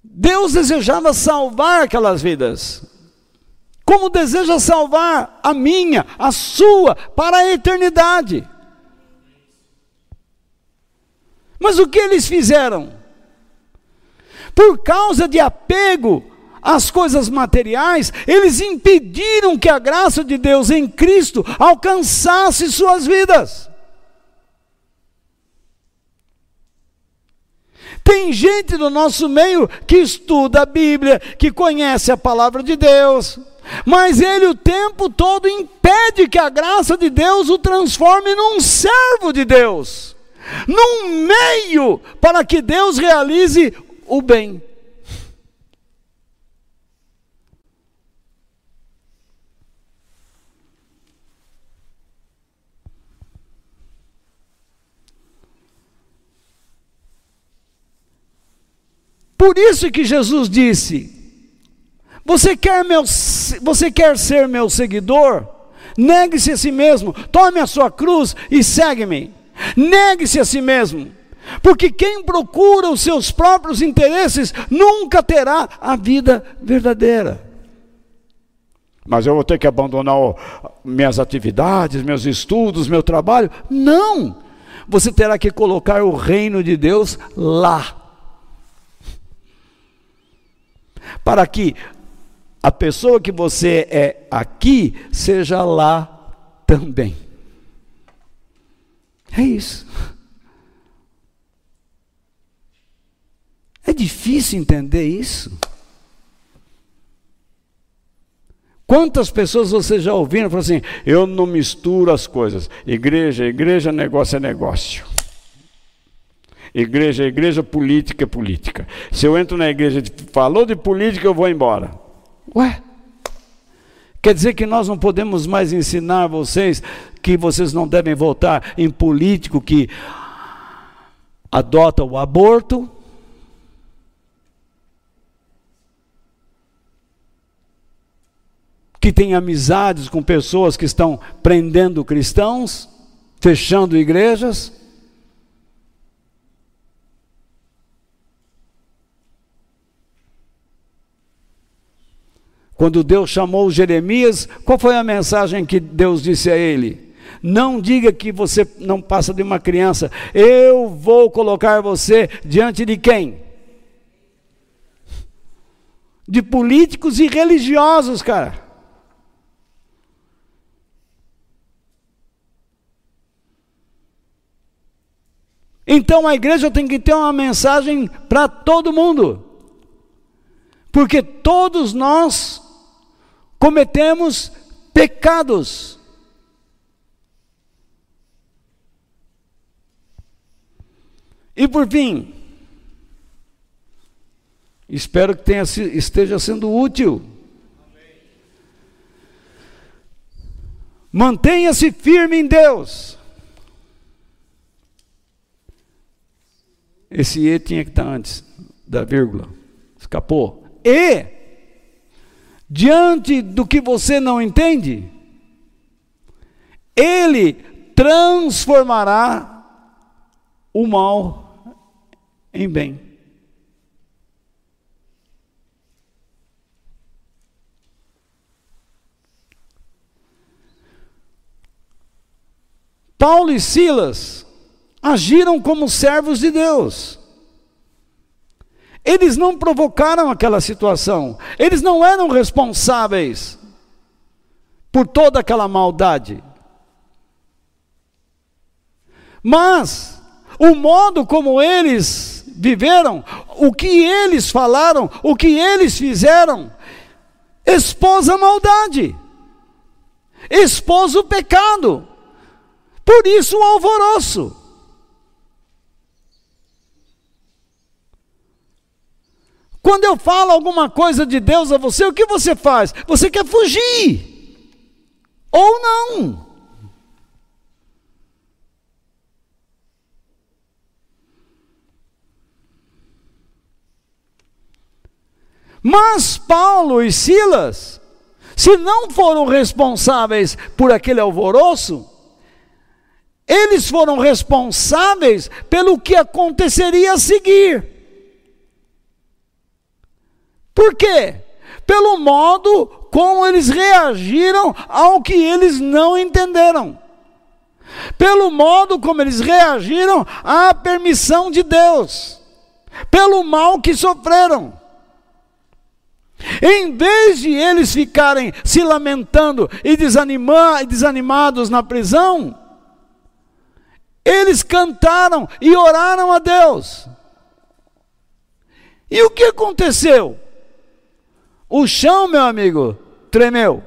Deus desejava salvar aquelas vidas, como deseja salvar a minha, a sua, para a eternidade. Mas o que eles fizeram? Por causa de apego às coisas materiais, eles impediram que a graça de Deus em Cristo alcançasse suas vidas. Tem gente no nosso meio que estuda a Bíblia, que conhece a palavra de Deus, mas ele o tempo todo impede que a graça de Deus o transforme num servo de Deus num meio para que Deus realize o bem. Por isso que Jesus disse: Você quer, meu, você quer ser meu seguidor? Negue-se a si mesmo, tome a sua cruz e segue-me. Negue-se a si mesmo, porque quem procura os seus próprios interesses nunca terá a vida verdadeira. Mas eu vou ter que abandonar minhas atividades, meus estudos, meu trabalho? Não! Você terá que colocar o reino de Deus lá. Para que a pessoa que você é aqui seja lá também. É isso. É difícil entender isso. Quantas pessoas você já ouviram falar assim: eu não misturo as coisas. Igreja, igreja, negócio é negócio. Igreja, igreja, política é política. Se eu entro na igreja e falou de política, eu vou embora. Ué? Quer dizer que nós não podemos mais ensinar vocês que vocês não devem votar em político que adota o aborto? Que tem amizades com pessoas que estão prendendo cristãos, fechando igrejas? Quando Deus chamou Jeremias, qual foi a mensagem que Deus disse a ele? Não diga que você não passa de uma criança. Eu vou colocar você diante de quem? De políticos e religiosos, cara. Então a igreja tem que ter uma mensagem para todo mundo. Porque todos nós cometemos pecados. E por fim, espero que tenha, esteja sendo útil. Mantenha-se firme em Deus. Esse E tinha que estar antes da vírgula. Escapou. E diante do que você não entende, Ele transformará o mal em bem. Paulo e Silas agiram como servos de Deus. Eles não provocaram aquela situação, eles não eram responsáveis por toda aquela maldade. Mas o modo como eles viveram, o que eles falaram, o que eles fizeram, expôs a maldade, expôs o pecado. Por isso o alvoroço. Quando eu falo alguma coisa de Deus a você, o que você faz? Você quer fugir. Ou não. Mas Paulo e Silas, se não foram responsáveis por aquele alvoroço, eles foram responsáveis pelo que aconteceria a seguir. Por quê? Pelo modo como eles reagiram ao que eles não entenderam. Pelo modo como eles reagiram à permissão de Deus. Pelo mal que sofreram. Em vez de eles ficarem se lamentando e desanimados na prisão, eles cantaram e oraram a Deus. E o que aconteceu? O chão, meu amigo, tremeu.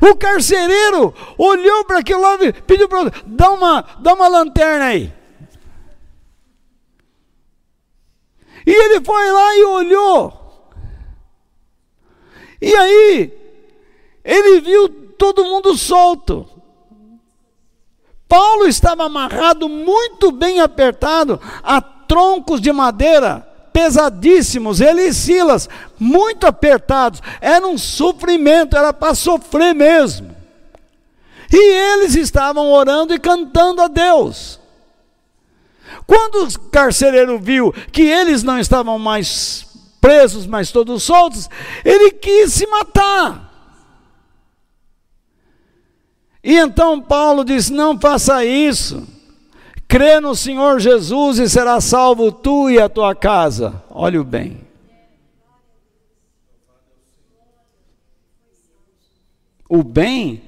O carcereiro olhou para aquilo lá e pediu para ele: dá uma, dá uma lanterna aí. E ele foi lá e olhou. E aí, ele viu todo mundo solto. Paulo estava amarrado muito bem apertado a troncos de madeira pesadíssimos, ele e Silas, muito apertados, era um sofrimento, era para sofrer mesmo. E eles estavam orando e cantando a Deus. Quando o carcereiro viu que eles não estavam mais presos, mas todos soltos, ele quis se matar. E então Paulo diz: Não faça isso. Crê no Senhor Jesus e será salvo tu e a tua casa. Olha o bem. O bem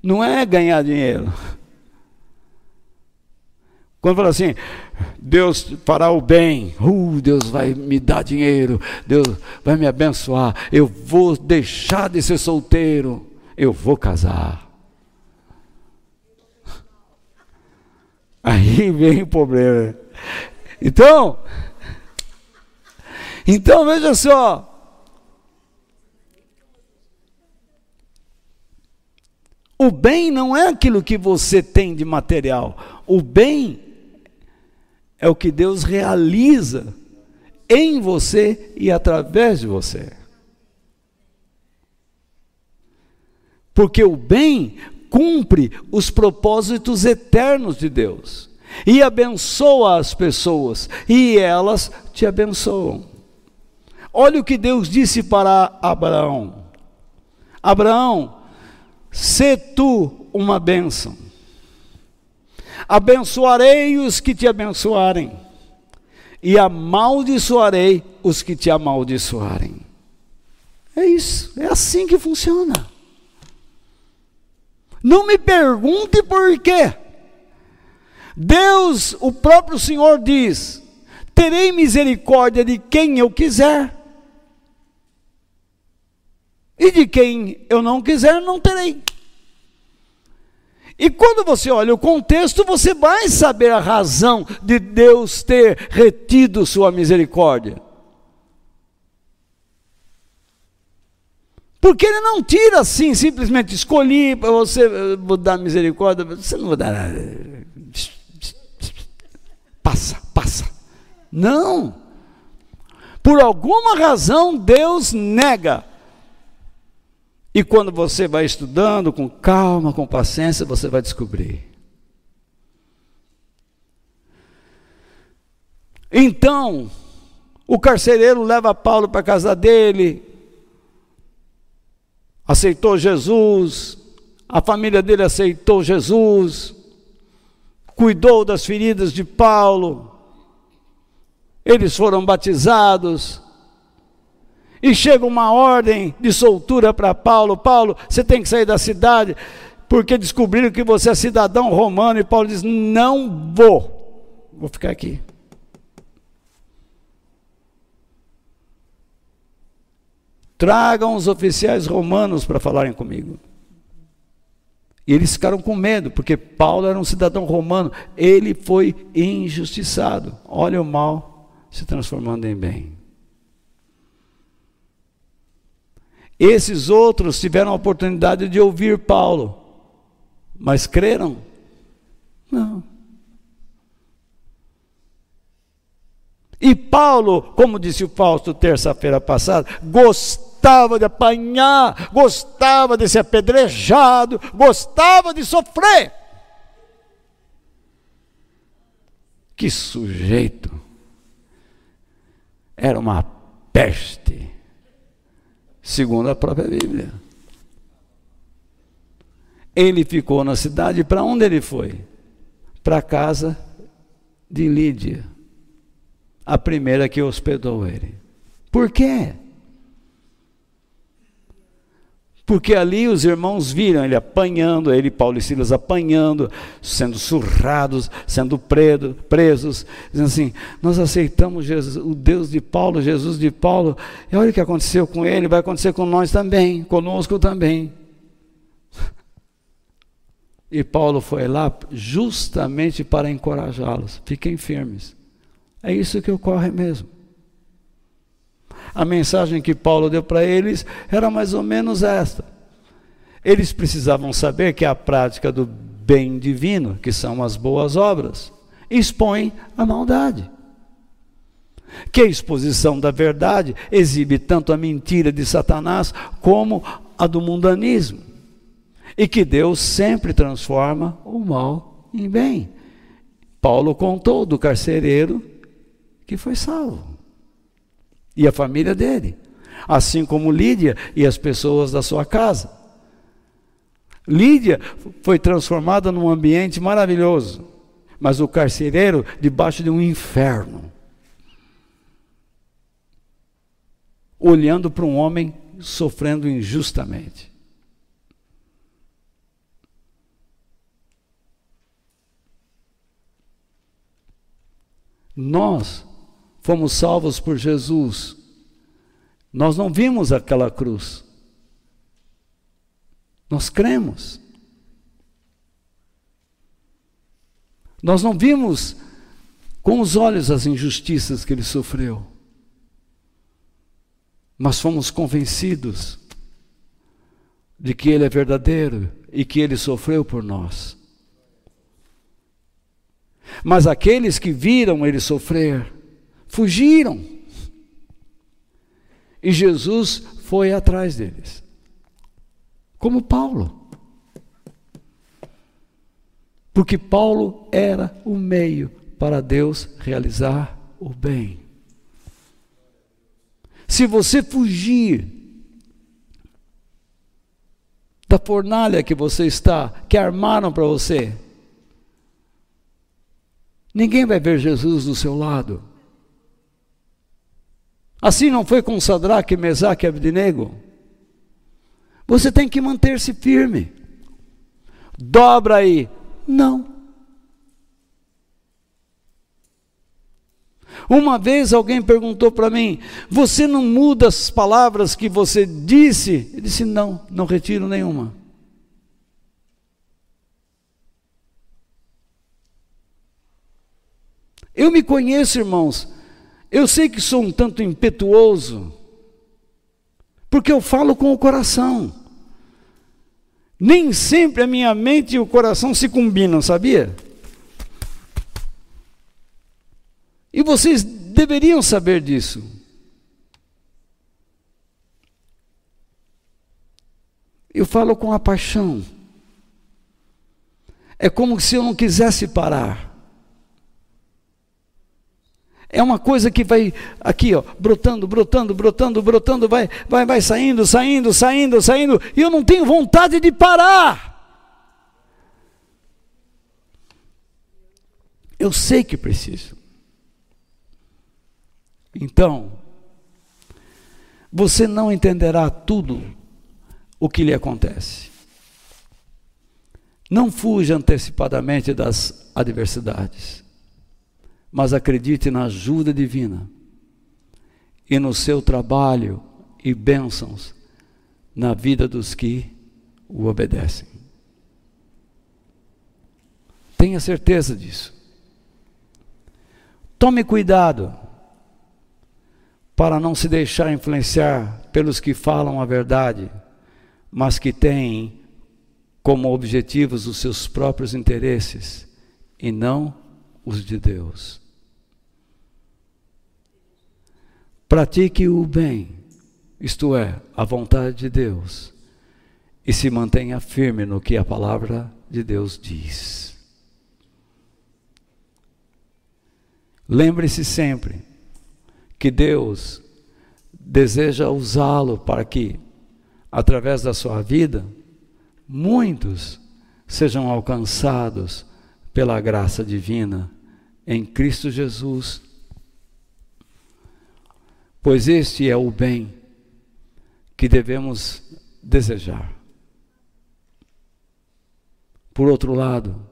não é ganhar dinheiro. Quando fala assim, Deus fará o bem, uh, Deus vai me dar dinheiro, Deus vai me abençoar, eu vou deixar de ser solteiro, eu vou casar. Aí vem o problema. Então, então veja só. O bem não é aquilo que você tem de material. O bem é o que Deus realiza em você e através de você. Porque o bem cumpre os propósitos eternos de Deus e abençoa as pessoas e elas te abençoam. Olha o que Deus disse para Abraão: Abraão, se tu uma bênção, abençoarei os que te abençoarem, e amaldiçoarei os que te amaldiçoarem. É isso, é assim que funciona. Não me pergunte por quê. Deus, o próprio Senhor diz: terei misericórdia de quem eu quiser, e de quem eu não quiser, não terei. E quando você olha o contexto, você vai saber a razão de Deus ter retido sua misericórdia. Porque ele não tira assim, simplesmente escolhi para você eh, vou dar misericórdia, você não dar nada. Passa, passa. Não. Por alguma razão Deus nega. E quando você vai estudando com calma, com paciência, você vai descobrir. Então, o carcereiro leva Paulo para a casa dele, aceitou Jesus, a família dele aceitou Jesus, cuidou das feridas de Paulo, eles foram batizados, e chega uma ordem de soltura para Paulo: Paulo, você tem que sair da cidade, porque descobriram que você é cidadão romano. E Paulo diz: Não vou, vou ficar aqui. Tragam os oficiais romanos para falarem comigo. E eles ficaram com medo, porque Paulo era um cidadão romano, ele foi injustiçado. Olha o mal se transformando em bem. Esses outros tiveram a oportunidade de ouvir Paulo, mas creram? Não. E Paulo, como disse o Fausto terça-feira passada, gostava de apanhar, gostava de ser apedrejado, gostava de sofrer. Que sujeito! Era uma peste segundo a própria Bíblia. Ele ficou na cidade, para onde ele foi? Para a casa de Lídia, a primeira que hospedou ele. Por quê? Porque ali os irmãos viram ele apanhando, ele, Paulo e Silas apanhando, sendo surrados, sendo preso, presos, dizendo assim: Nós aceitamos Jesus, o Deus de Paulo, Jesus de Paulo, e olha o que aconteceu com ele, vai acontecer com nós também, conosco também. [laughs] E Paulo foi lá justamente para encorajá-los: fiquem firmes. É isso que ocorre mesmo. A mensagem que Paulo deu para eles era mais ou menos esta. Eles precisavam saber que a prática do bem divino, que são as boas obras, expõe a maldade. Que a exposição da verdade exibe tanto a mentira de Satanás como a do mundanismo. E que Deus sempre transforma o mal em bem. Paulo contou do carcereiro que foi salvo e a família dele, assim como Lídia e as pessoas da sua casa. Lídia foi transformada num ambiente maravilhoso, mas o carcereiro debaixo de um inferno. Olhando para um homem sofrendo injustamente. Nós fomos salvos por Jesus, nós não vimos aquela cruz. Nós cremos. Nós não vimos com os olhos as injustiças que ele sofreu, mas fomos convencidos de que ele é verdadeiro e que ele sofreu por nós. Mas aqueles que viram ele sofrer, fugiram. E Jesus foi atrás deles. Como Paulo. Porque Paulo era o meio para Deus realizar o bem. Se você fugir da fornalha que você está, que armaram para você, ninguém vai ver Jesus do seu lado. Assim não foi com Sadraque, Mesaque e Abdinego? Você tem que manter-se firme. Dobra aí. Não. Uma vez alguém perguntou para mim: Você não muda as palavras que você disse? Ele disse: Não, não retiro nenhuma. Eu me conheço, irmãos. Eu sei que sou um tanto impetuoso, porque eu falo com o coração. Nem sempre a minha mente e o coração se combinam, sabia? E vocês deveriam saber disso. Eu falo com a paixão. É como se eu não quisesse parar. É uma coisa que vai aqui, ó, brotando, brotando, brotando, brotando, vai, vai, vai saindo, saindo, saindo, saindo, e eu não tenho vontade de parar. Eu sei que preciso. Então, você não entenderá tudo o que lhe acontece. Não fuja antecipadamente das adversidades, mas acredite na ajuda divina e no seu trabalho e bênçãos na vida dos que o obedecem. Tenha certeza disso. Tome cuidado para não se deixar influenciar pelos que falam a verdade, mas que têm como objetivos os seus próprios interesses e não os de Deus. Pratique o bem, isto é, a vontade de Deus, e se mantenha firme no que a palavra de Deus diz. Lembre-se sempre que Deus deseja usá-lo para que, através da sua vida, muitos sejam alcançados pela graça divina em Cristo Jesus. Pois este é o bem que devemos desejar. Por outro lado,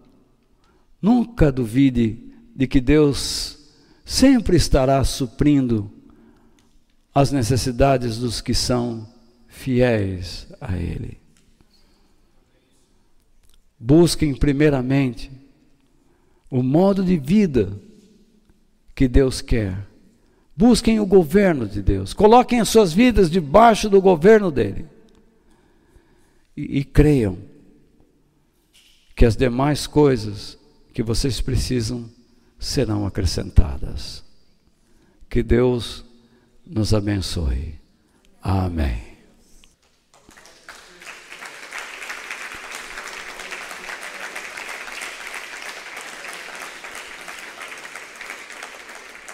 nunca duvide de que Deus sempre estará suprindo as necessidades dos que são fiéis a Ele. Busquem primeiramente o modo de vida que Deus quer. Busquem o governo de Deus. Coloquem as suas vidas debaixo do governo dele. E, e creiam que as demais coisas que vocês precisam serão acrescentadas. Que Deus nos abençoe. Amém.